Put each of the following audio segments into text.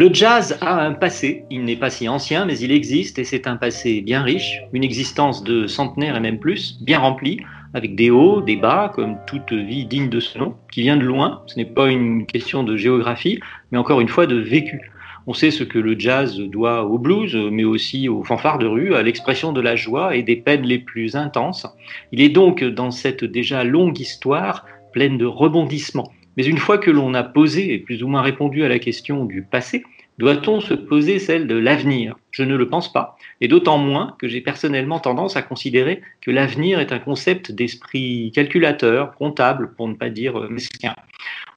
Le jazz a un passé, il n'est pas si ancien, mais il existe et c'est un passé bien riche, une existence de centenaires et même plus, bien remplie, avec des hauts, des bas, comme toute vie digne de ce nom, qui vient de loin, ce n'est pas une question de géographie, mais encore une fois de vécu. On sait ce que le jazz doit au blues, mais aussi aux fanfares de rue, à l'expression de la joie et des peines les plus intenses. Il est donc dans cette déjà longue histoire pleine de rebondissements. Mais une fois que l'on a posé et plus ou moins répondu à la question du passé, doit-on se poser celle de l'avenir? Je ne le pense pas, et d'autant moins que j'ai personnellement tendance à considérer que l'avenir est un concept d'esprit calculateur, comptable, pour ne pas dire euh, mesquin.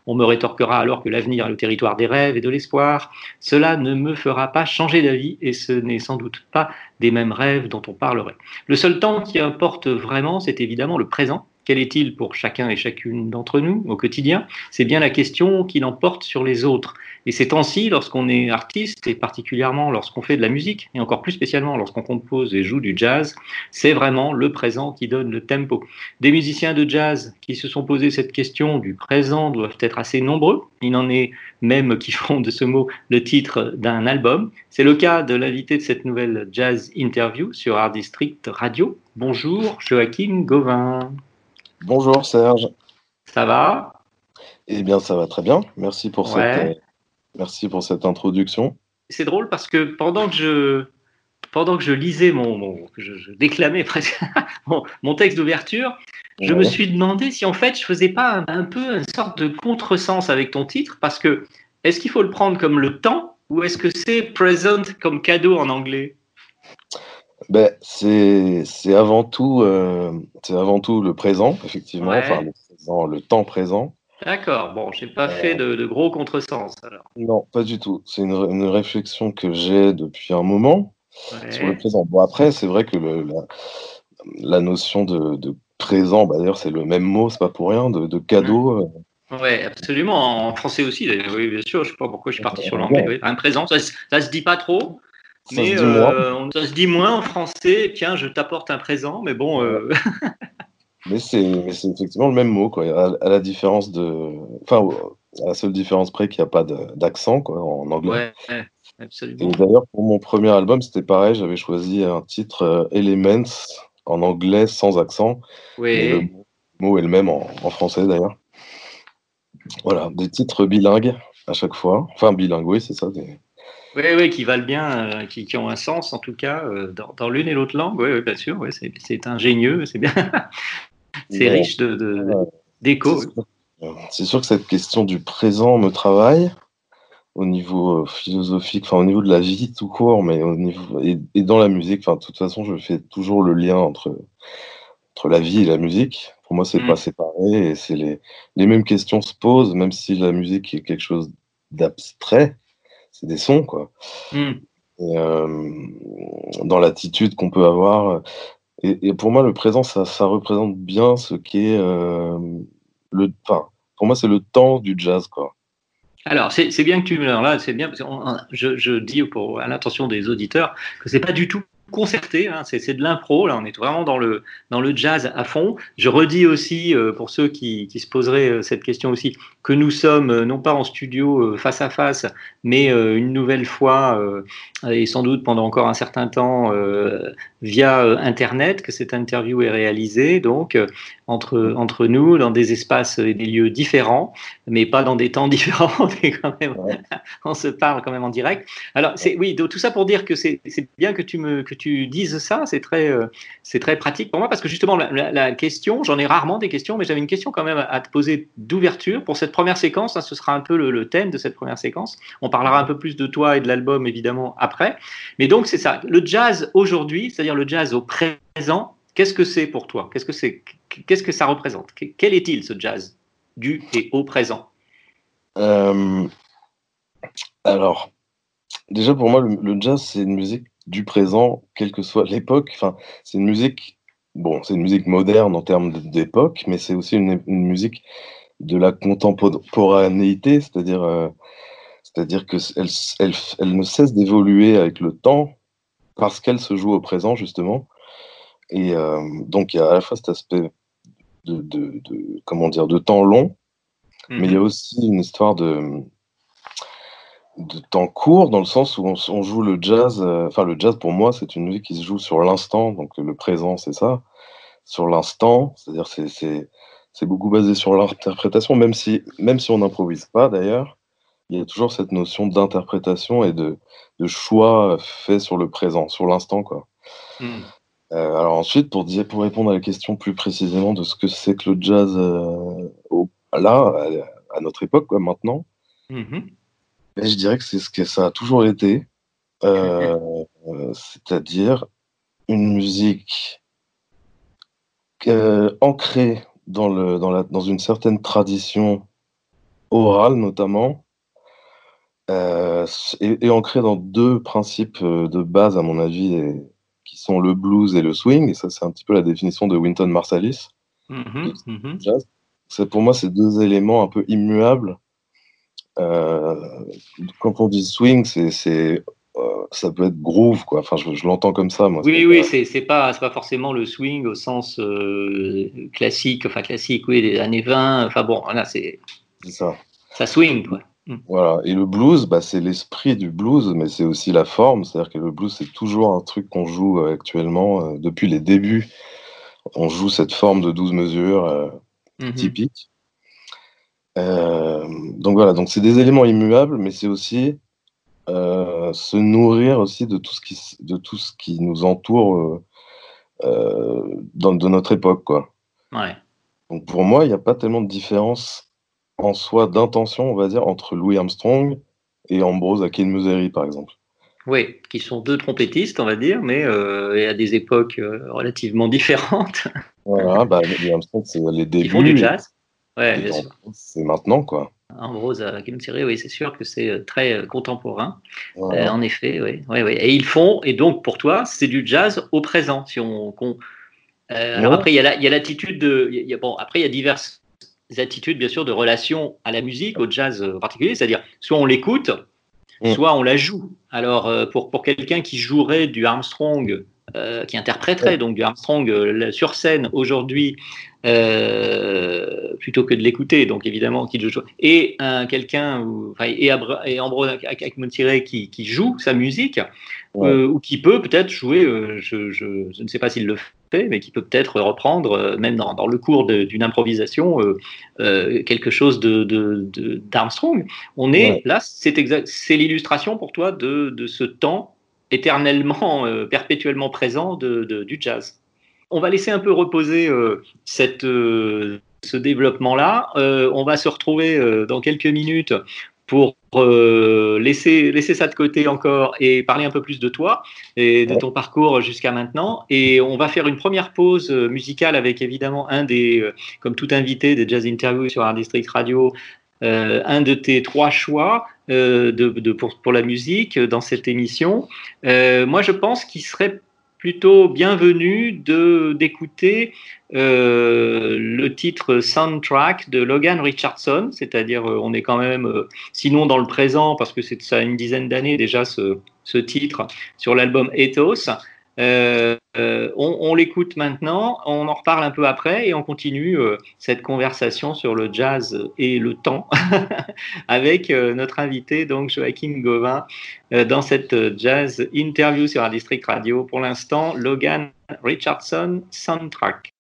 On me rétorquera alors que l'avenir est le territoire des rêves et de l'espoir. Cela ne me fera pas changer d'avis et ce n'est sans doute pas des mêmes rêves dont on parlerait. Le seul temps qui importe vraiment, c'est évidemment le présent. Quel est-il pour chacun et chacune d'entre nous au quotidien? C'est bien la question qui l'emporte sur les autres. Et ces temps-ci, lorsqu'on est artiste, et particulièrement lorsqu'on fait de la musique, et encore plus spécialement lorsqu'on compose et joue du jazz, c'est vraiment le présent qui donne le tempo. Des musiciens de jazz qui se sont posé cette question du présent doivent être assez nombreux. Il en est même qui font de ce mot le titre d'un album. C'est le cas de l'invité de cette nouvelle jazz interview sur Art District Radio. Bonjour, Joachim Gauvin. Bonjour Serge. Ça va? Eh bien, ça va très bien. Merci pour, Ouais. cette, euh, merci pour cette introduction. C'est drôle parce que pendant que je, pendant que je lisais mon, mon- que je, je déclamais presque mon, mon texte d'ouverture, je me suis demandé si en fait je faisais pas un, un peu une sorte de contresens avec ton titre parce que est-ce qu'il faut le prendre comme le temps ou est-ce que c'est present comme cadeau en anglais? Ben, c'est avant tout euh, c'est avant tout le présent, effectivement, Ouais. enfin le, présent, le temps présent. D'accord, bon, j'ai pas fait de, de gros contresens alors. Non, pas du tout. C'est une, une réflexion que j'ai depuis un moment sur le présent. Bon, après, c'est vrai que le, la, la notion de, de présent, bah, d'ailleurs, c'est le même mot, c'est pas pour rien, de, de cadeau. euh, Ouais, absolument. En français aussi, d'ailleurs. Oui, bien sûr. Je sais pas pourquoi je suis parti sur l'anglais. Oui. Un présent, ça, ça se dit pas trop. Ça se euh, on- ça se dit moins en français. Tiens, je t'apporte un présent. Mais bon, euh, Mais c'est effectivement le même mot, quoi. À, à la différence de. Enfin, à la seule différence près qu'il n'y a pas d'accent, quoi, en anglais. ouais, Et d'ailleurs, pour mon premier album, c'était pareil. J'avais choisi un titre euh, Elements en anglais sans accent. Mais le Oui, mot- est le même en, en français, d'ailleurs. Voilà, des titres bilingues à chaque fois. Enfin, bilingues, oui, c'est ça. des- oui, oui, qui valent bien, euh, qui, qui ont un sens en tout cas euh, dans, dans l'une et l'autre langue. Oui, oui, bien sûr. Oui, c'est ingénieux, c'est bien, c'est riche de de- d'écho. C'est sûr, que cette question du présent me travaille au niveau euh, philosophique, enfin au niveau de la vie tout court, mais au niveau et, et dans la musique. Enfin, de toute façon, je fais toujours le lien entre entre la vie et la musique. Pour moi, c'est Mm. pas séparé et c'est les les mêmes questions se posent, même si la musique est quelque chose d'abstrait. C'est des sons, quoi. Hmm. Et, euh, dans l'attitude qu'on peut avoir. Et, et pour moi, le présent, ça, ça représente bien ce qu'est euh, le. Enfin, pour moi, c'est le temps du jazz, quoi. Alors, c'est bien que tu me là, c'est bien parce que on- on- je, je dis pour à l'intention des auditeurs que c'est pas du tout concerté, hein, c'est de l'impro. Là, on est vraiment dans le dans le jazz à fond. Je redis aussi euh, pour ceux qui, qui se poseraient euh, cette question aussi que nous sommes euh, non pas en studio face à face, mais une nouvelle fois et sans doute pendant encore un certain temps via internet que cette interview est réalisée. Donc entre entre nous dans des espaces et des lieux différents mais pas dans des temps différents. On, quand même, Ouais. on se parle quand même en direct. Alors, c'est, oui, donc, tout ça pour dire que c'est, c'est bien que tu, me, que tu dises ça. C'est très, euh, c'est très pratique pour moi parce que justement, la, la- la question, j'en ai rarement des questions, mais j'avais une question quand même à, à te poser d'ouverture pour cette première séquence. hein, ce sera un peu le, le thème de cette première séquence. On parlera un peu plus de toi et de l'album évidemment après. Mais donc, c'est ça. Le jazz aujourd'hui, c'est-à-dire le jazz au présent, Qu'est-ce que c'est pour toi? Qu'est-ce que c'est Qu'est-ce que ça représente Quel est-il ce jazz du et au présent Euh, alors, déjà pour moi, le, jazz, c'est une musique du présent, quelle que soit l'époque. Enfin, c'est une musique, bon, c'est une musique moderne en termes d'époque, mais c'est aussi une, musique de la contemporanéité, c'est-à-dire, euh, c'est-à-dire que elle, elle, elle ne cesse d'évoluer avec le temps parce qu'elle se joue au présent justement. Et euh, donc il y a à la fois cet aspect de, de, de- comment dire de temps long, mais il y a aussi une histoire de de temps court dans le sens où on, joue le jazz. euh, Enfin, le jazz pour moi, c'est une musique qui se joue sur l'instant, donc le présent, c'est ça, sur l'instant. C'est-à-dire, c'est c'est c'est beaucoup basé sur l'interprétation, même si même si on n'improvise pas d'ailleurs, il y a toujours cette notion d'interprétation et de de choix fait sur le présent, sur l'instant, quoi. Mhm. Euh, alors ensuite, pour dire, pour répondre à la question plus précisément de ce que c'est que le jazz euh, au- là, à, à notre époque, quoi, maintenant. Mhm. Mais je dirais que c'est ce que ça a toujours été, euh, c'est-à-dire une musique ancrée dans, le, dans, la, dans une certaine tradition orale notamment, et, et ancrée dans deux principes de base à mon avis, et- qui sont le blues et le swing, et ça c'est un petit peu la définition de Wynton Marsalis. Mhm. Mhm. jazz. C'est pour moi ces deux éléments un peu immuables. Euh, quand on dit swing, c'est, c'est, euh, ça peut être groove, quoi. Enfin, je, je l'entends comme ça, moi. Oui, C'est oui, c'est c'est pas, c'est pas forcément le swing au sens euh, classique, enfin classique, oui, des années 20. Enfin bon, c'est c'est ça. ça swing, quoi. Voilà. Et le blues, bah, c'est l'esprit du blues, mais c'est aussi la forme. C'est-à-dire que le blues, c'est toujours un truc qu'on joue euh, actuellement euh, depuis les débuts. On joue cette forme de 12 mesures euh, Mhm. typique. Euh, donc voilà, donc c'est des éléments immuables, mais c'est aussi euh, se nourrir aussi de tout ce qui, de tout ce qui nous entoure euh, dans, de notre époque, quoi. Ouais. Donc pour moi, il n'y a pas tellement de différence en soi d'intention, on va dire, entre Louis Armstrong et Ambrose Akinmuseri, par exemple. Oui, qui sont deux trompettistes, on va dire, mais euh, et à des époques euh, relativement différentes, Voilà, bah, Louis Armstrong, c'est les débuts. qui font du jazz. Ouais, bien sûr. C'est maintenant, quoi. Ambrose Thierry, oui, c'est sûr que c'est euh, très contemporain. Voilà. Euh, en effet, oui, oui, oui. Et ils font, et donc pour toi, c'est du jazz au présent. Si on, alors après, il y a la- l'attitude de, il y a- bon, après il y a diverses attitudes bien sûr de relation à la musique, au jazz euh, en particulier, c'est-à-dire soit on l'écoute, Mm. soit on la joue. Alors euh, pour pour quelqu'un qui jouerait du Armstrong, euh, qui interpréterait donc du Armstrong euh, sur scène aujourd'hui. euh, plutôt que de l'écouter, donc évidemment qui joue et un quelqu'un enfin, et, Abra- et Ambrose qui, qui joue sa musique Ouais. ou qui peut peut-être jouer, je, je, je ne sais pas s'il le mais qui peut peut-être reprendre, euh, même dans, dans le cours d'une improvisation, euh, euh, quelque chose de, de- de- d'Armstrong. On est Ouais. là, c'est, l'illustration pour toi de, de ce temps éternellement, perpétuellement présent du jazz. On va laisser un peu reposer cette, ce développement-là. Euh, on va se retrouver euh, dans quelques minutes pour euh, laisser, laisser ça de côté encore et parler un peu plus de toi et de ton parcours jusqu'à maintenant. Et on va faire une première pause euh, musicale avec évidemment un des, euh, comme tout invité des Jazz Interviews sur Art District Radio, euh, un de tes trois choix de, de- pour, pour la musique dans cette émission. Moi, je pense qu'il serait plutôt bienvenu de d'écouter euh, le titre soundtrack de Logan Richardson, c'est-à-dire euh, on est quand même, euh, sinon dans le présent, parce que c'est ça une dizaine d'années déjà ce titre sur l'album Ethos. Euh, euh, on l'écoute maintenant, on en reparle un peu après et on continue euh, cette conversation sur le jazz et le temps avec notre invité donc Joachim Gauvin dans cette jazz interview sur un district radio. Pour l'instant, Logan Richardson soundtrack.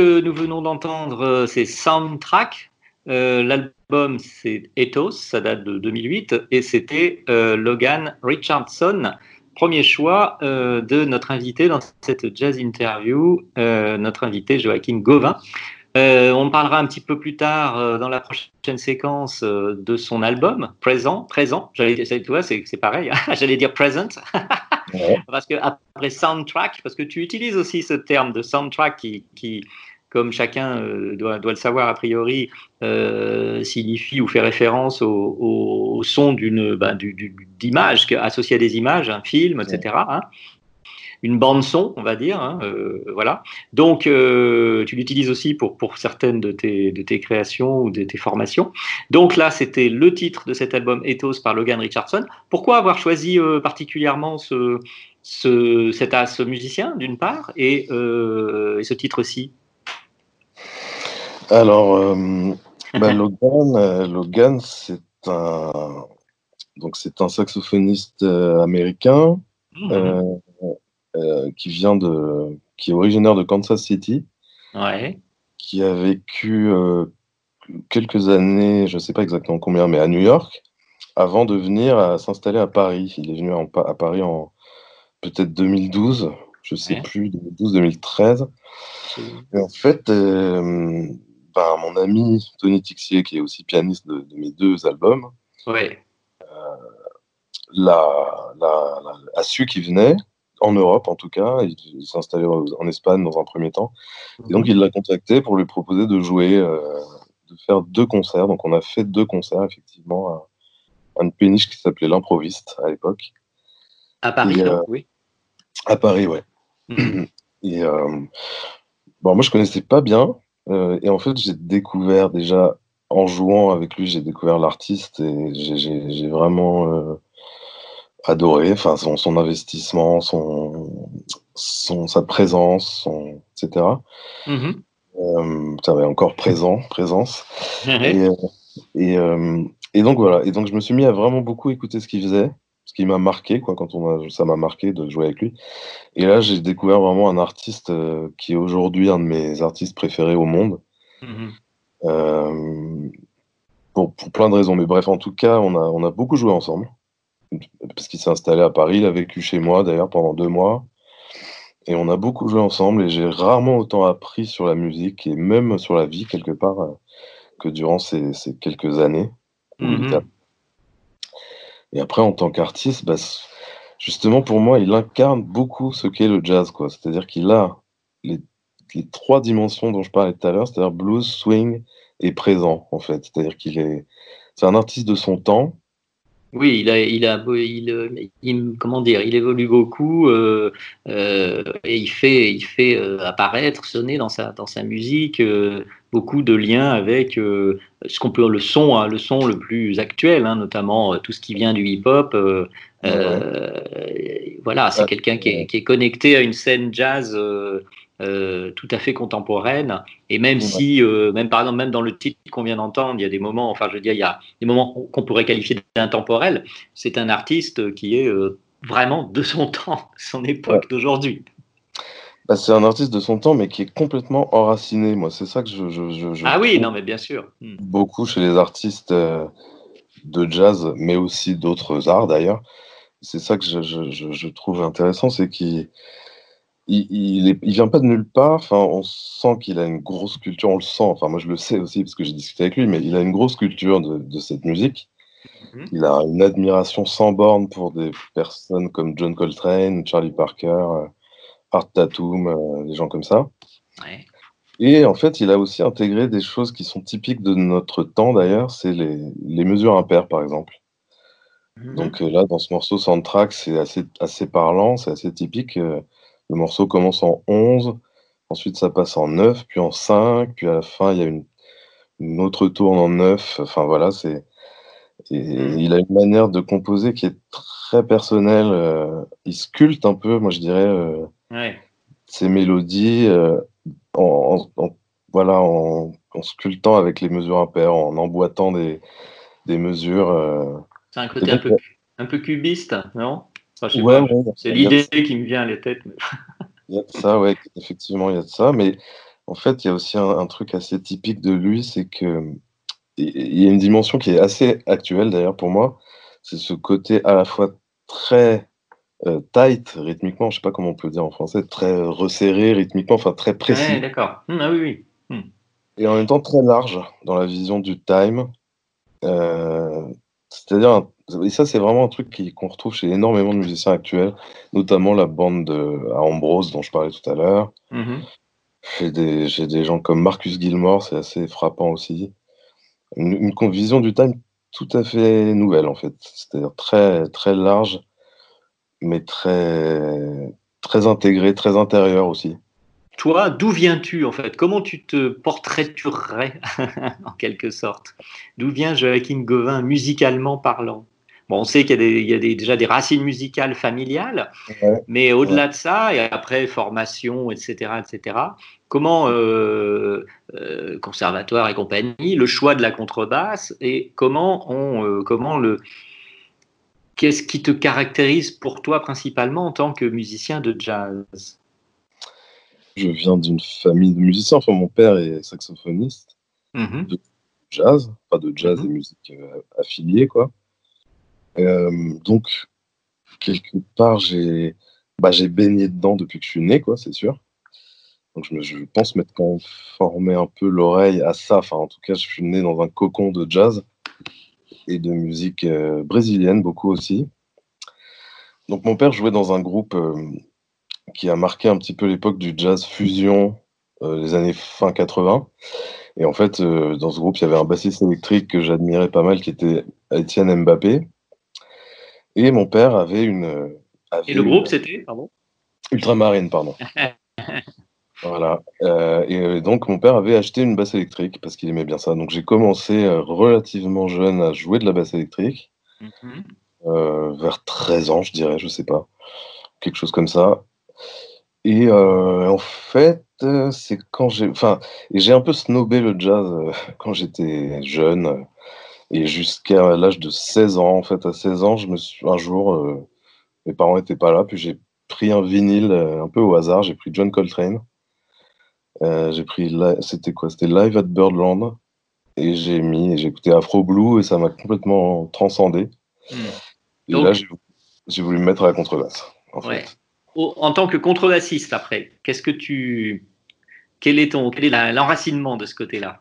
Que nous venons d'entendre, euh, c'est Soundtrack. Euh, L'album, c'est Ethos, ça date de 2008, et c'était euh, Logan Richardson, premier choix euh, de notre invité dans cette jazz interview, notre invité Joachim Gauvin. On parlera un petit peu plus tard dans la prochaine séquence de son album présent, présent. J'allais dire, tu vois, c'est pareil. hein. J'allais dire present parce que après soundtrack, parce que tu utilises aussi ce terme de soundtrack qui, qui comme chacun euh, doit, doit le savoir a priori, euh, signifie ou fait référence au, au- au son d'une du- du- d'image à des images, un film, etc. hein. Une bande son, on va dire, hein, euh, voilà. Donc, euh, tu l'utilises aussi pour, pour certaines de tes, de tes créations ou de tes formations. Donc là, c'était le titre de cet album Ethos par Logan Richardson. Pourquoi avoir choisi particulièrement ce, ce, cet as musicien, d'une part, et, et ce titre-ci? Alors, euh, bah, Logan, euh, Logan c'est un, donc c'est un saxophoniste euh, américain euh, qui vient de, qui est originaire de Kansas City, Ouais. qui a vécu quelques années, je ne sais pas exactement combien, mais à New York, avant de venir s'installer à Paris. Il est venu en à Paris en peut-être 2012, je sais Ouais. plus, 2012-2013. Et en fait, ben, mon ami Tony Tixier, qui est aussi pianiste de, de mes deux albums, Ouais. l'a- l'a- l'a- a su qu'il venait, en Europe en tout cas, il, il s'est installé en Espagne dans un premier temps. Et donc il l'a contacté pour lui proposer de jouer, euh, de faire deux concerts. Donc on a fait deux concerts effectivement à, à une péniche qui s'appelait l'Improviste à l'époque, À Paris, Et, euh, oui. à Paris, ouais. Mhm. Et euh, bon, moi je connaissais pas bien, euh, et en fait j'ai découvert déjà en jouant avec lui, j'ai découvert l'artiste et j'ai- vraiment euh, adoré, enfin son, son investissement, son, son sa présence, son etc. Mhm. Euh, ça va encore présent, présence. Et, euh, et, euh, et donc voilà, et donc je me suis mis à vraiment beaucoup écouter ce qu'il faisait, ce qui m'a marqué, quoi, quand on a, ça m'a marqué de jouer avec lui. Et là, j'ai découvert vraiment un artiste euh, qui est aujourd'hui un de mes artistes préférés au monde, Mhm. euh, pour, pour plein de raisons. Mais bref, en tout cas, on a, on a beaucoup joué ensemble, parce qu'il s'est installé à Paris, il a vécu chez moi d'ailleurs pendant deux mois. Et on a beaucoup joué ensemble et j'ai rarement autant appris sur la musique et même sur la vie quelque part euh, que durant ces, ces quelques années. était à- Et après, en tant qu'artiste, bah, justement pour moi, il incarne beaucoup ce qu'est le jazz, quoi. C'est-à-dire qu'il a les, les trois dimensions dont je parlais tout à l'heure, c'est-à-dire blues, swing et présent, en fait. C'est-à-dire qu'il est, c'est un artiste de son temps. Oui, il a, il a, il, euh, il- comment dire, il évolue beaucoup euh, euh, et il fait, il fait euh, apparaître, sonner dans sa, dans sa musique euh, beaucoup de liens avec euh, ce qu'on peut, le son, hein, le son le plus actuel, hein, notamment tout ce qui vient du hip-hop. euh, euh, voilà, c'est Ouais. quelqu'un qui est, qui est connecté à une scène jazz euh, tout à fait contemporaine. Et même Ouais. si, euh, même par exemple, même dans le titre qu'on vient d'entendre, il y a des moments, enfin, je veux dire, il y a des moments qu'on pourrait qualifier d'intemporels. C'est un artiste qui est euh, vraiment de son temps, son époque d'aujourd'hui. Bah, c'est un artiste de son temps, mais qui est complètement enraciné. Moi, c'est ça que je, je, je, je Ah oui, non, mais bien sûr. Hmm. beaucoup chez les artistes de jazz, mais aussi d'autres arts d'ailleurs. C'est ça que je, trouve intéressant, c'est qu'il il, il, est- il vient pas de nulle part. Enfin, on sent qu'il a une grosse culture, on le sent. Enfin, moi, je le sais aussi parce que j'ai discuté avec lui, mais il a une grosse culture de, de cette musique. Mhm. Il a une admiration sans borne pour des personnes comme John Coltrane, Charlie Parker, euh, Art Tatum, euh, des gens comme ça. Ouais. Et en fait, il a aussi intégré des choses qui sont typiques de notre temps d'ailleurs, c'est les, les mesures impaires par exemple. Mhm. Donc euh, là, dans ce morceau Soundtrack, c'est assez, assez parlant, c'est assez typique. euh, le morceau commence en 11, ensuite ça passe en 9, puis en 5, puis à la fin, il y a une, une autre tourne en 9. Enfin voilà, c'est. Et il a une manière de composer qui est très personnelle. euh, il sculpte un peu, moi je dirais, euh, Ouais. ses mélodies euh, en, en- en- voilà, en, en sculptant avec les mesures impaires, en emboîtant des, des mesures. C'est un côté un peu, un peu cubiste, non? Enfin, Ouais, ouais, C'est l'idée qui me vient à la tête. mais- Il y a de ça, ouais, effectivement, il y a de ça. Mais En fait, il y a aussi un, un truc assez typique de lui, c'est que il y a une dimension qui est assez actuelle d'ailleurs pour moi. C'est ce côté à la fois très euh, tight rythmiquement, je sais pas comment on peut dire en français, très resserré rythmiquement, enfin très précis. Ouais, d'accord. Hum, ah oui, oui. Hum. et en même temps très large dans la vision du time. Euh, C'est-à-dire, un- et ça c'est vraiment un truc qu'on retrouve chez énormément de musiciens actuels, notamment la bande de, à Ambrose dont je parlais tout à l'heure. Mhm. Chez des, chez des gens comme Marcus Gilmore, c'est assez frappant aussi. Une, vision du time tout à fait nouvelle en fait, c'est-à-dire très, très large, mais très, très intégrée, très intérieure aussi. Toi, d'où viens-tu en fait? Comment tu te portraiturerais en quelque sorte? D'où vient Joachim Gauvin musicalement parlant? Bon, on sait qu'il y a, des, il y a des- déjà des racines musicales familiales, Ouais. mais au-delà de ça, et après formation, etc., etc., comment, euh, euh, conservatoire et compagnie, le choix de la contrebasse, et comment on, euh, comment le, qu'est-ce qui te caractérise pour toi principalement en tant que musicien de jazz? Je viens d'une famille de musiciens, enfin mon père est saxophoniste, Mhm. jazz, pas de jazz et musique euh, affiliée quoi. Euh, donc quelque part j'ai bah, baigné dedans depuis que je suis né quoi, c'est sûr. Donc je, me- je pense m'être quand même formé un peu l'oreille à ça. Enfin en tout cas je suis né dans un cocon de jazz et de musique euh, brésilienne beaucoup aussi. Donc mon père jouait dans un groupe euh, qui a marqué un petit peu l'époque du jazz fusion, les années fin 80. Et en fait, dans ce groupe, il y avait un bassiste électrique que j'admirais pas mal, qui était Étienne Mbappé. Et mon père avait une. euh, avait Et le groupe, c'était Pardon? Ultramarine, pardon. voilà. Euh, et euh, donc, mon père avait acheté une basse électrique parce qu'il aimait bien ça. Donc, j'ai commencé relativement jeune à jouer de la basse électrique, Mhm. euh, vers 13 ans, je dirais, je sais pas. Quelque chose comme ça. Et euh, en fait, c'est quand j'ai. Enfin, j'ai un peu snobé le jazz quand j'étais jeune. Et jusqu'à l'âge de 16 ans, en fait, à 16 ans, je me suis un jour, euh, mes parents n'étaient pas là, puis j'ai pris un vinyle euh, un peu au hasard. J'ai pris John Coltrane. Euh, j'ai pris, c'était quoi? C'était Live at Birdland. Et j'ai mis, j'ai écouté Afro Blue et ça m'a complètement transcendé. Mhm. Et Donc- là, j'ai voulu me mettre à la contrebasse. En Ouais. fait. Au- En tant que contrebassiste, après, qu'est-ce que tu. Quel est ton quel est l'enracinement de ce côté-là?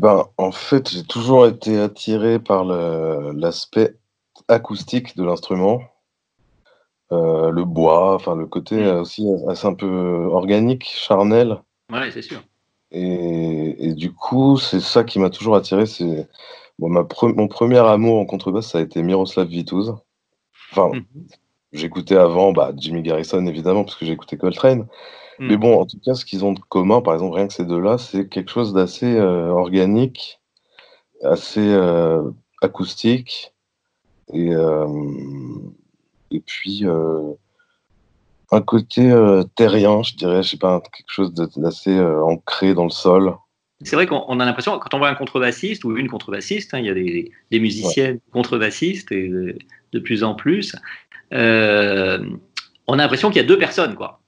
Ben, en fait, j'ai toujours été attiré par le- l'aspect acoustique de l'instrument, Euh, le bois, enfin le côté Mm. euh, aussi assez un peu organique, charnel. Ouais, c'est sûr. Et, et du coup, c'est ça qui m'a toujours attiré. C'est bon, ma pre- mon premier amour en contrebasse, ça a été Miroslav Vitouze. Enfin, Mhm. j'écoutais avant bah, Jimmy Garrison évidemment parce que j'écoutais Coltrane. Mm. Mais bon, en tout cas, ce qu'ils ont de commun, par exemple, rien que ces deux-là, c'est quelque chose d'assez euh, organique, assez euh, acoustique, et, euh, et puis un côté terrien, je dirais, je sais pas, quelque chose d'assez ancré dans le sol. C'est vrai qu'on on a l'impression, quand on voit un contrebassiste ou une contrebassiste, hein, il y a des, des musiciennes contrebassistes et de, de plus en plus, euh, on a l'impression qu'il y a deux personnes, quoi.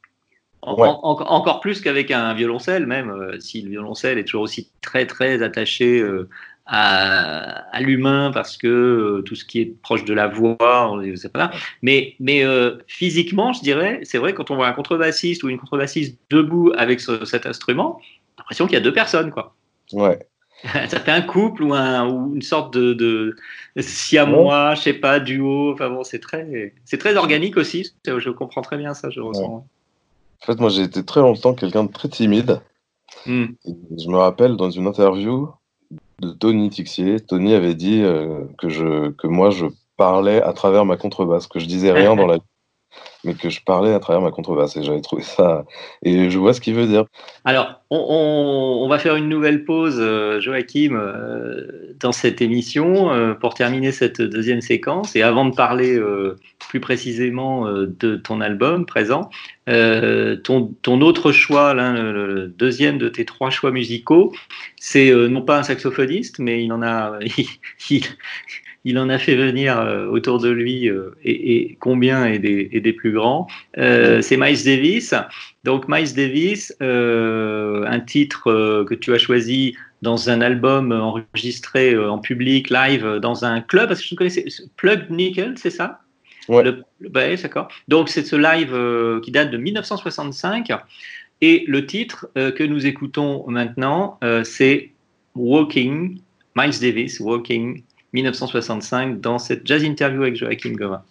En- Ouais. en- en- encore plus qu'avec un violoncelle, même euh, si le violoncelle est toujours aussi très très attaché euh, à, à l'humain parce que euh, tout ce qui est proche de la voix, on sait pas là. Mais, mais physiquement, je dirais, c'est vrai quand on voit un contrebassiste ou une contrebassiste debout avec ce- cet instrument, l'impression qu'il y a deux personnes, quoi. Ouais. Ça fait un couple ou, un, ou une sorte de, de siamois, je sais pas, duo. Enfin bon, c'est très, c'est très organique aussi. Je comprends très bien ça, je ressens. En fait, moi, j'ai été très longtemps quelqu'un de très timide. Hmm. Je me rappelle dans une interview de Tony Tixier, Tony avait dit euh, que, je, que moi je parlais à travers ma contrebasse, que je disais rien dans la vie, mais que je parlais à travers ma contrebasse. Et j'avais trouvé ça. Et je vois ce qu'il veut dire. Alors, on, on- on va faire une nouvelle pause, euh, Joachim, euh, dans cette émission pour terminer cette deuxième séquence. Et avant de parler plus précisément euh, de ton album présent, euh, ton, ton autre choix, le, deuxième de tes trois choix musicaux, c'est euh, non pas un saxophoniste, mais il en a, il, il- en a fait venir autour de lui et, combien et des, et des plus grands. C'est Miles Davis. Donc Miles Davis, un titre que tu as choisi dans un album enregistré en public, live, dans un club, parce que je connaissais Plug Nickel, c'est ça? Ouais. Le- le- d'accord. Donc c'est ce live euh, qui date de 1965 et le titre euh, que nous écoutons maintenant, euh, c'est Walking, Miles Davis, Walking, 1965, dans cette jazz interview avec Joachim Goma.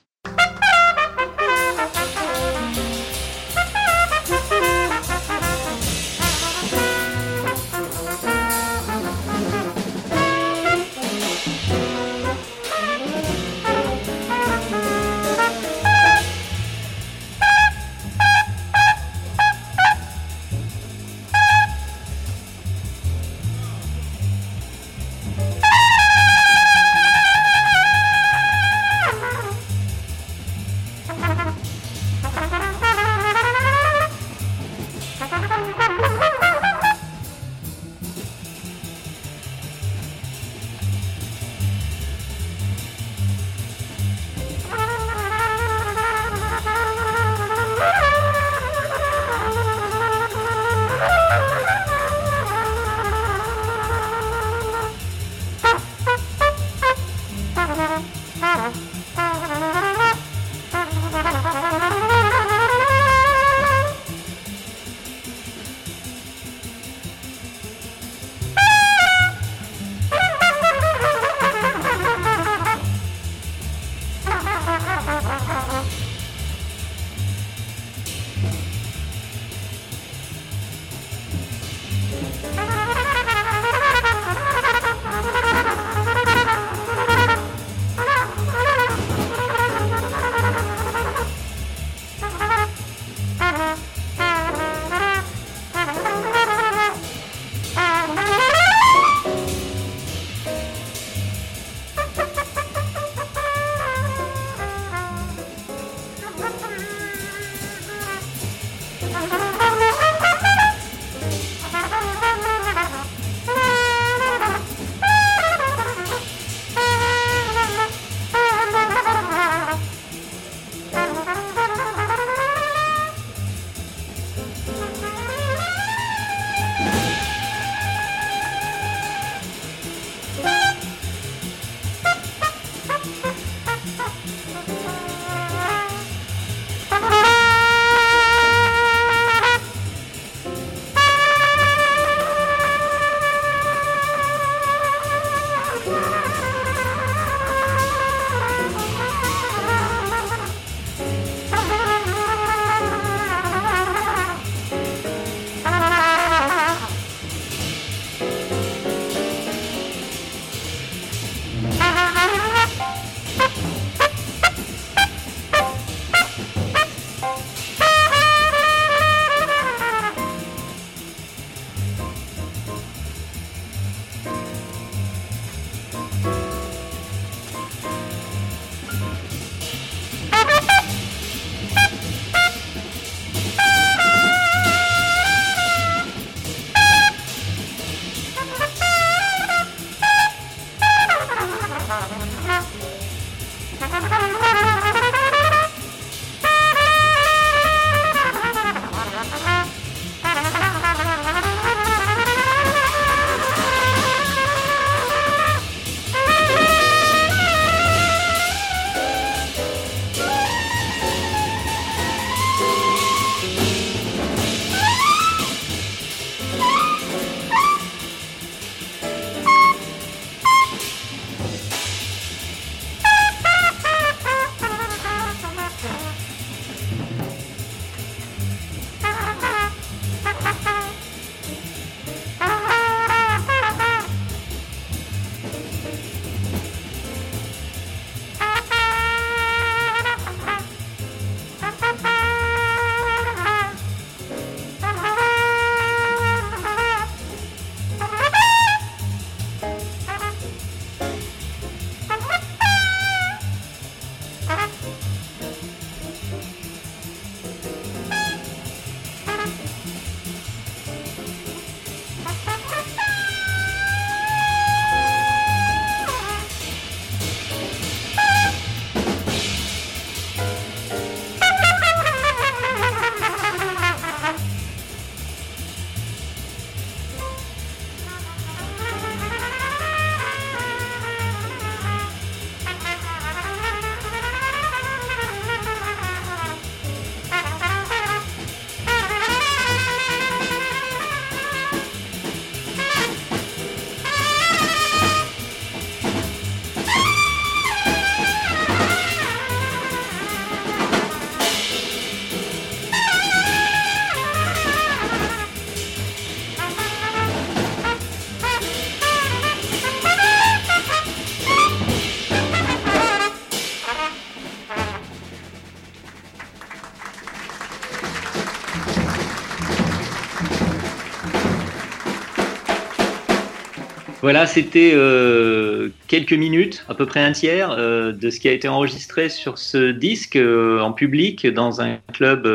Voilà, c'était euh, quelques minutes, à peu près un tiers, euh, de ce qui a été enregistré sur ce disque euh, en public dans un club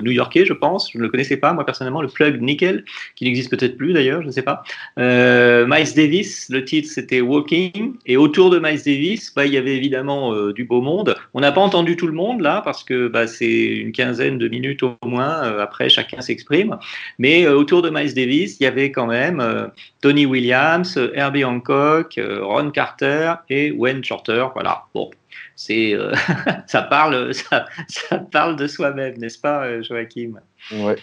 new-yorkais, je pense. Je ne le connaissais pas, moi personnellement, le Plug Nickel, qui n'existe peut-être plus d'ailleurs, je ne sais pas. Miles Davis, le titre c'était Walking, et autour de Miles Davis, bah, il y avait évidemment du beau monde. On n'a pas entendu tout le monde là, parce que bah, c'est une quinzaine de minutes au moins, après chacun s'exprime. Mais autour de Miles Davis, il y avait quand même Tony Williams, Herbie Hancock, euh, Ron Carter et Wayne Shorter. Voilà. Bon, c'est euh, ça parle ça, parle de soi-même, n'est-ce pas, euh, Joachim? Ouais.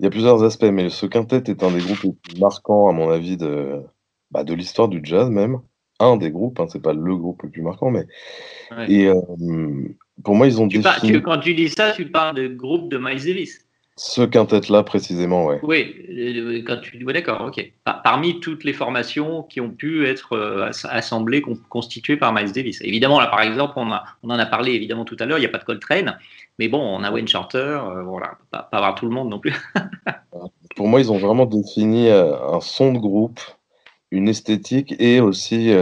Il y a plusieurs aspects, mais ce quintet est un des groupes les plus marquants, à mon avis, de, bah, de l'histoire du jazz même. Un des groupes, hein, c'est pas le groupe le plus marquant, mais et pour moi, ils ont tu quand tu dis ça, tu parles de groupe de Miles Davis. Ce quintet-là, précisément, ouais. Oui, euh, quand tu... d'accord, ok. Parmi toutes les formations qui ont pu être euh, assemblées, constituées par Miles Davis. Évidemment, là, par exemple, on, a, on en a parlé évidemment tout à l'heure, il n'y a pas de Coltrane, mais bon, on a Wayne Shorter, euh, voilà, pas, pas avoir tout le monde non plus. Pour moi, ils ont vraiment défini un son de groupe, une esthétique et aussi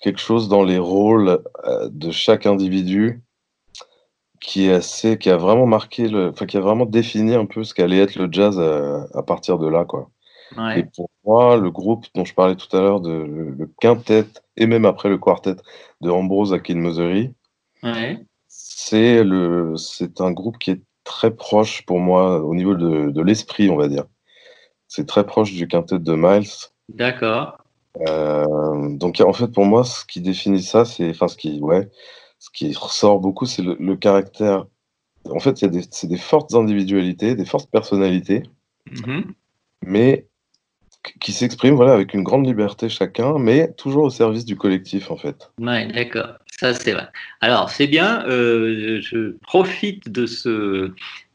quelque chose dans les rôles de chaque individu qui est assez, qui a vraiment marqué le, enfin, qui a vraiment défini un peu ce qu'allait être le jazz à, à, partir de là, quoi. Ouais. Et pour moi, le groupe dont je parlais tout à l'heure, de le, quintet et même après le quartet de Ambrose Akin Mosery, ouais. c'est le, c'est un groupe qui est très proche pour moi au niveau de, de l'esprit, on va dire. C'est très proche du quintet de Miles. D'accord. Euh, donc en fait pour moi, ce qui définit ça, c'est, enfin ce qui, ouais, ce qui ressort beaucoup, c'est le, caractère. En fait, c'est des, des, fortes individualités, des fortes personnalités, mm-hmm. mais qui s'expriment voilà, avec une grande liberté chacun, mais toujours au service du collectif, en fait. Oui, d'accord. Ça, c'est vrai. Alors, c'est bien. Euh, je profite de ce,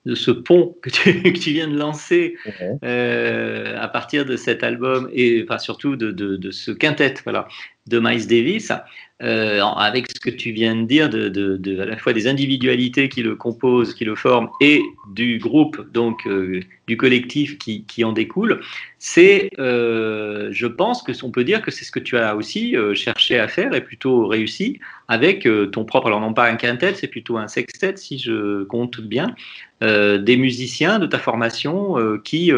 de ce pont que tu, que tu, viens de lancer euh, à partir de cet album et enfin, surtout de, de, de ce quintet voilà, de Miles Davis. Euh, avec ce que tu viens de dire, à la fois des individualités qui le composent, qui le forment, et du groupe, donc euh, du collectif qui, en découle, c'est, euh, je pense que on peut dire que c'est ce que tu as aussi cherché à faire et plutôt réussi avec ton propre, alors non pas un quintet, c'est plutôt un sextet si je compte bien, des musiciens de ta formation qui,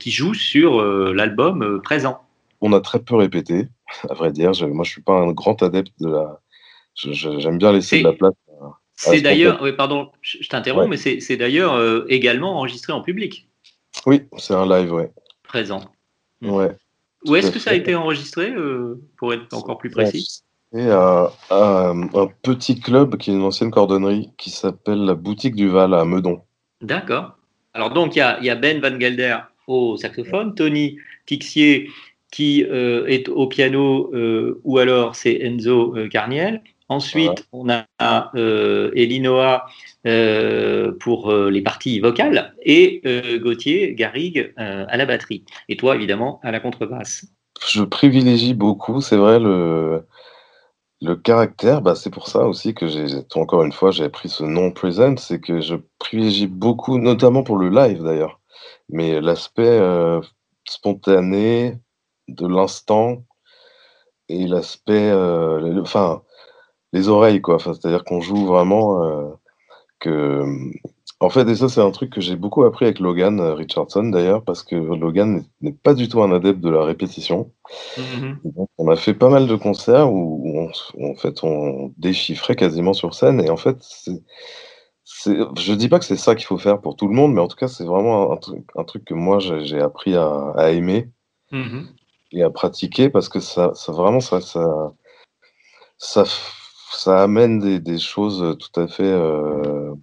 qui jouent sur l'album présent. On a très peu répété à vrai dire. Je, moi, je suis pas un grand adepte de la. J'aime bien laisser de la place. C'est d'ailleurs, oui, pardon, je, t'interromps, mais c'est d'ailleurs euh, également enregistré en public. Oui, c'est un live, ouais. Présent. Hmm. Ouais. Où est-ce que ça a été enregistré, euh, pour être encore plus précis? Et à, un petit club qui est une ancienne cordonnerie qui s'appelle la Boutique du Val à Meudon. D'accord. Alors donc il y, y a, Ben Van Gelder au saxophone, Tony Tixier qui euh, est au piano, euh, ou alors c'est Enzo euh, Carniel. Ensuite, on a Elinoa pour les parties vocales et Gauthier Garrigue à la batterie. Et toi, évidemment, à la contrebasse. Je privilégie beaucoup, c'est vrai, le, le caractère. Bah, c'est pour ça aussi que j'ai, encore une fois, j'ai pris ce nom present, c'est que je privilégie beaucoup, notamment pour le live d'ailleurs, mais l'aspect spontané, de l'instant et l'aspect, euh, enfin, les oreilles, quoi. Enfin, c'est-à-dire qu'on joue vraiment euh, que. En fait, et ça, c'est un truc que j'ai beaucoup appris avec Logan euh, Richardson, d'ailleurs, parce que Logan n'est pas du tout un adepte de la répétition. Mm-hmm. on a fait pas mal de concerts où, on, en fait, on déchiffrait quasiment sur scène, et en fait, c'est. Je dis pas que c'est ça qu'il faut faire pour tout le monde, mais en tout cas, c'est vraiment un, truc, un truc que moi j'ai appris à, à aimer. Mm-hmm et à pratiquer parce que ça, ça vraiment, ça, ça, ça, ça amène des, des, choses tout à fait euh,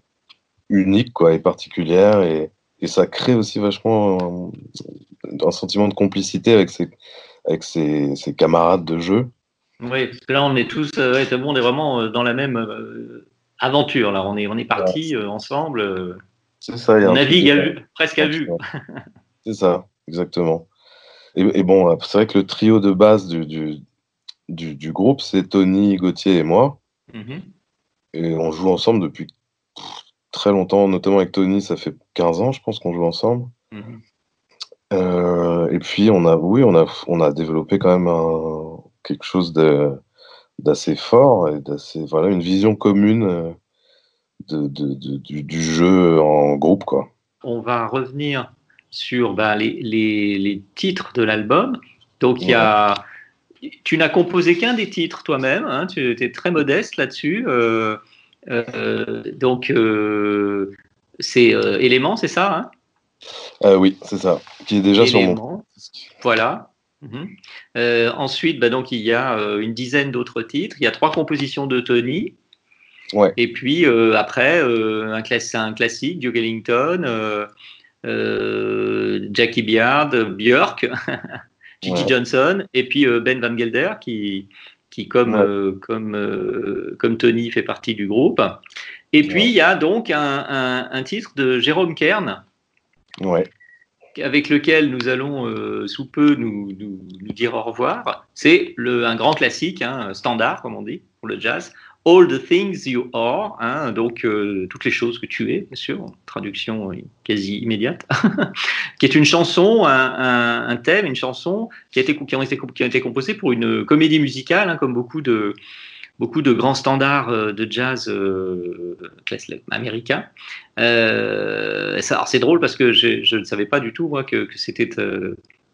uniques quoi, et particulières et, et, ça crée aussi vachement un, un sentiment de complicité avec ses, avec ses, ses, camarades de jeu. Oui, parce que là, on est tous, euh, ouais, on est vraiment euh, dans la même euh, aventure. Là, on est, on est partis ensemble. C'est ça. on navigue à presque à vue. C'est ça, exactement. Et, bon, c'est vrai que le trio de base du, du, du, du groupe, c'est Tony, Gauthier et moi. Mmh. Et on joue ensemble depuis très longtemps, notamment avec Tony, ça fait 15 ans, je pense qu'on joue ensemble. Mmh. Euh, Euh, et puis on a, oui, on a, on a développé quand même un, quelque chose d'assez fort et d'assez, voilà, une vision commune euh, de, de- de- du, du jeu en groupe, quoi. On va revenir sur bah, les, les- les titres de l'album. Donc, il y a. Tu n'as composé qu'un des titres toi-même, hein, tu étais très modeste là-dessus. euh, euh, donc, euh, c'est Élément, c'est ça hein? Oui, c'est ça. Qui est déjà sur mon. Voilà. Mhm. Ensuite, bah, donc, il y a une dizaine d'autres titres. Il y a trois compositions de Tony. Ouais. Et puis après, un, class- un classique, Duke Ellington, Jackie Biard, Björk, Gigi Ouais. Johnson, et puis euh, Ben Van Gelder, qui, qui comme, Ouais. euh, comme, euh, comme Tony, fait partie du groupe. Et puis, il y a donc un, un- un titre de Jérôme Kern, Ouais. avec lequel nous allons euh, sous peu nous, nous- nous dire au revoir. C'est un grand classique, hein, standard, comme on dit, pour le jazz. All the things you are, hein, donc euh, toutes les choses que tu es, bien sûr, traduction euh, quasi immédiate, qui est une chanson, un, thème, une chanson qui a été, qui ont été, composées pour une comédie musicale, hein, comme beaucoup de, beaucoup de grands standards euh, de jazz euh, alors c'est drôle parce que je, ne savais pas du tout que, c'était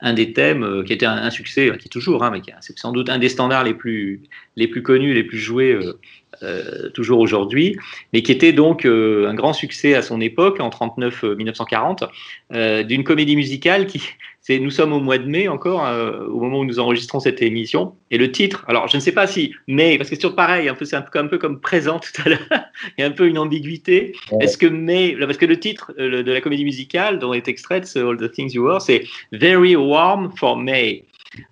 un des thèmes euh, qui était un, un succès, qui est toujours, hein, mais qui est sans doute un des standards les plus, les plus connus, les plus joués euh, euh, toujours aujourd'hui, mais qui était donc euh, un grand succès à son époque, en 39-1940, euh, d'une comédie musicale qui, c'est, nous sommes au mois de mai encore, euh, au moment où nous enregistrons cette émission, et le titre, alors je ne sais pas si, mais, parce que c'est toujours pareil, un peu, c'est un peu, un peu comme présent tout à l'heure, il y a un peu une ambiguïté. Ouais. Est-ce que May, parce que le titre euh, de la comédie musicale dont est extraite ce All the Things You Are, c'est Very Warm for May.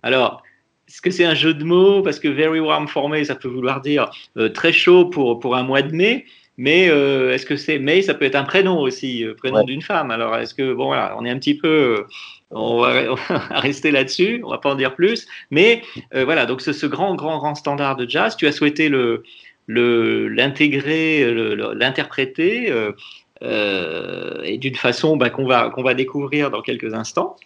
Alors, est-ce que c'est un jeu de mots? Parce que Very Warm for May, ça peut vouloir dire euh, très chaud pour, pour un mois de mai. Mais euh, est-ce que c'est May Ça peut être un prénom aussi, euh, prénom Ouais. d'une femme. Alors, est-ce que, bon, voilà, on est un petit peu. euh, on, va, on va rester là-dessus, on va pas en dire plus. Mais voilà, donc ce, ce grand, grand, grand standard de jazz, tu as souhaité le l'intégrer, le- l'interpréter, et d'une façon bah, qu'on va, qu'on va découvrir dans quelques instants.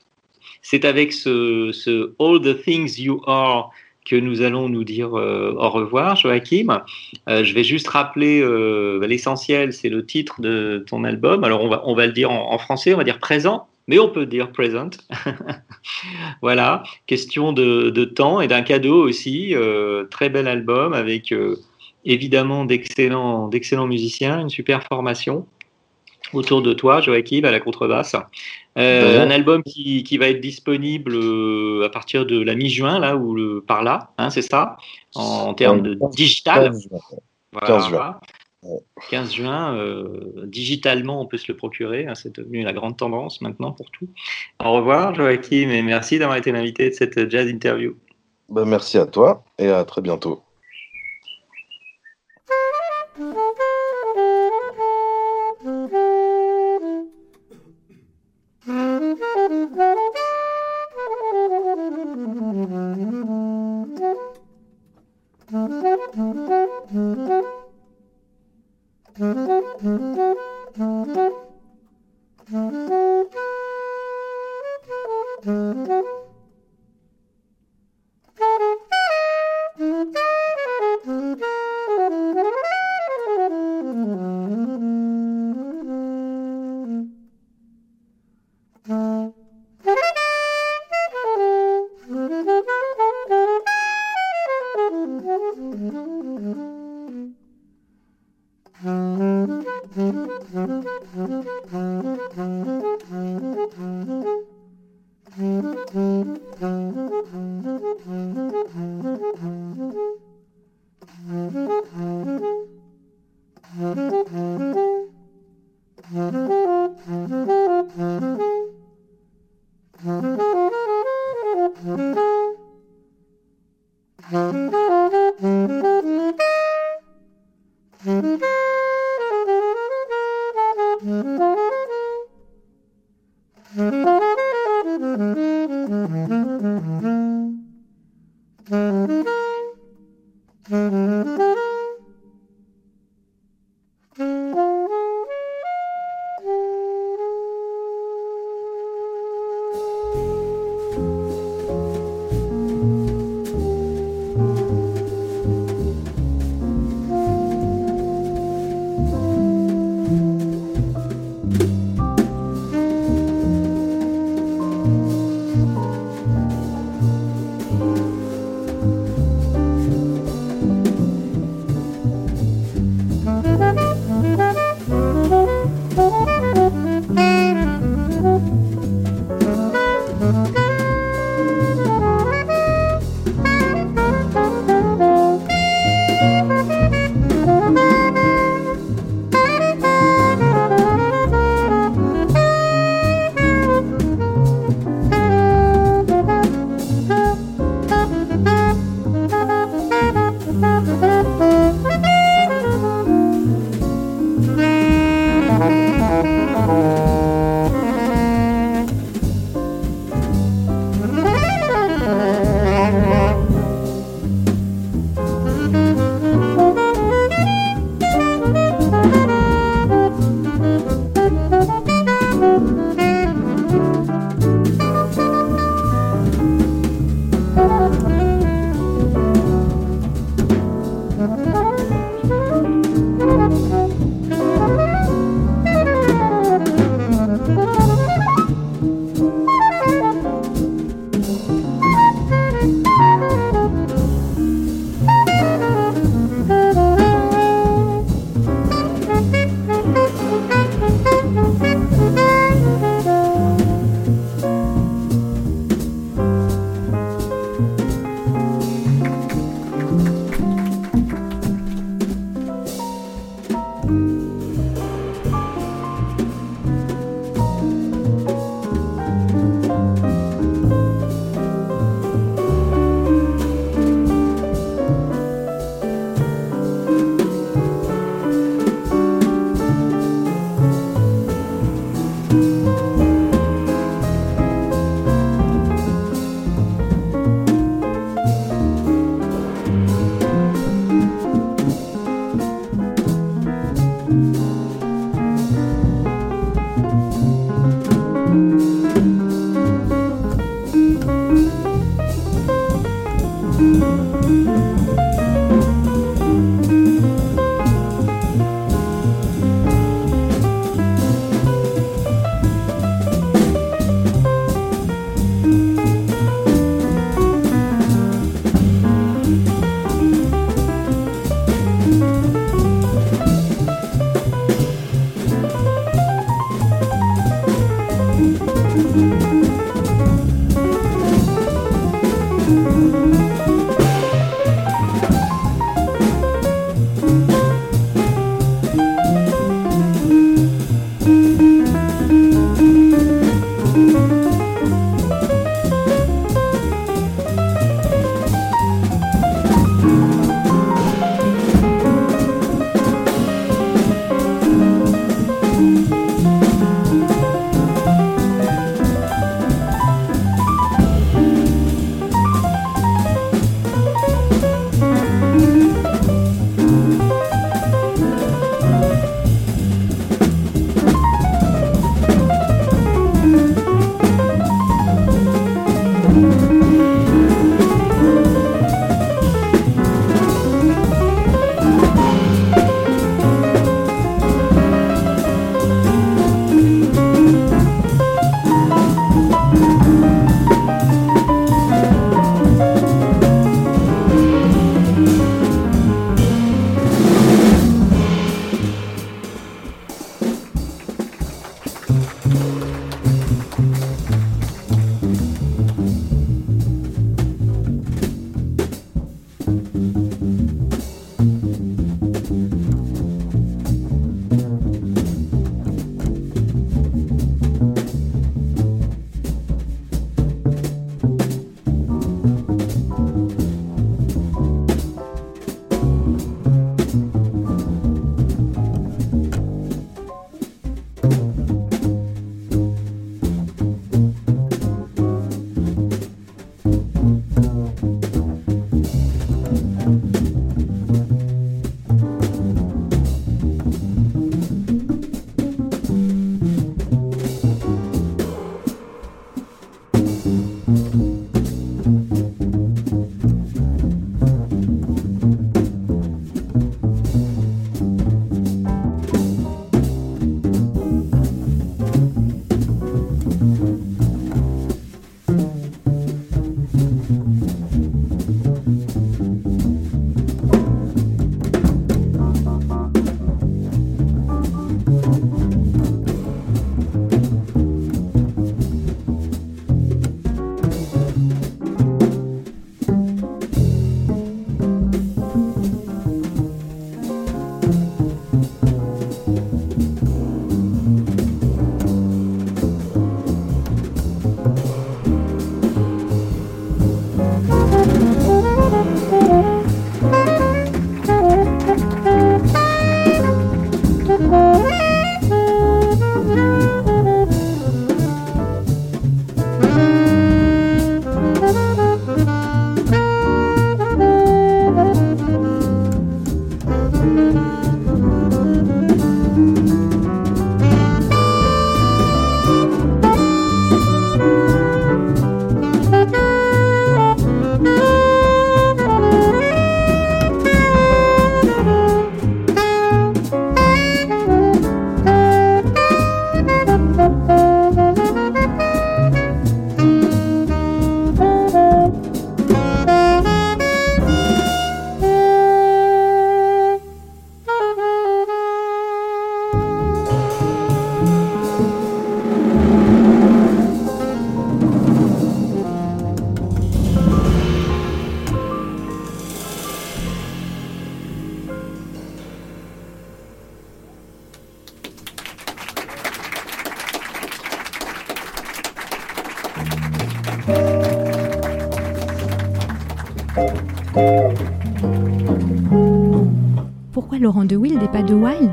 C'est avec ce, ce All the Things You Are que nous allons nous dire euh, au revoir, Joachim. Euh, je vais juste rappeler euh, bah, l'essentiel, c'est le titre de ton album. Alors on va, on va le dire en, français, on va dire présent, mais on peut dire present. voilà, question de, de temps et d'un cadeau aussi. très bel album avec évidemment d'excellents musiciens, une super formation autour de toi, Joachim, à la contrebasse. Euh, un album qui, qui va être disponible euh, à partir de la mi-juin, là, ou le, par là, hein, c'est ça, en, en termes de digital. 15 juin. Voilà. 15 juin. 15 juin, euh, digitalement, on peut se le procurer. hein, c'est devenu la grande tendance maintenant pour tout. Au revoir, Joachim, et merci d'avoir été l'invité de cette jazz interview. Bah, merci à toi et à très bientôt.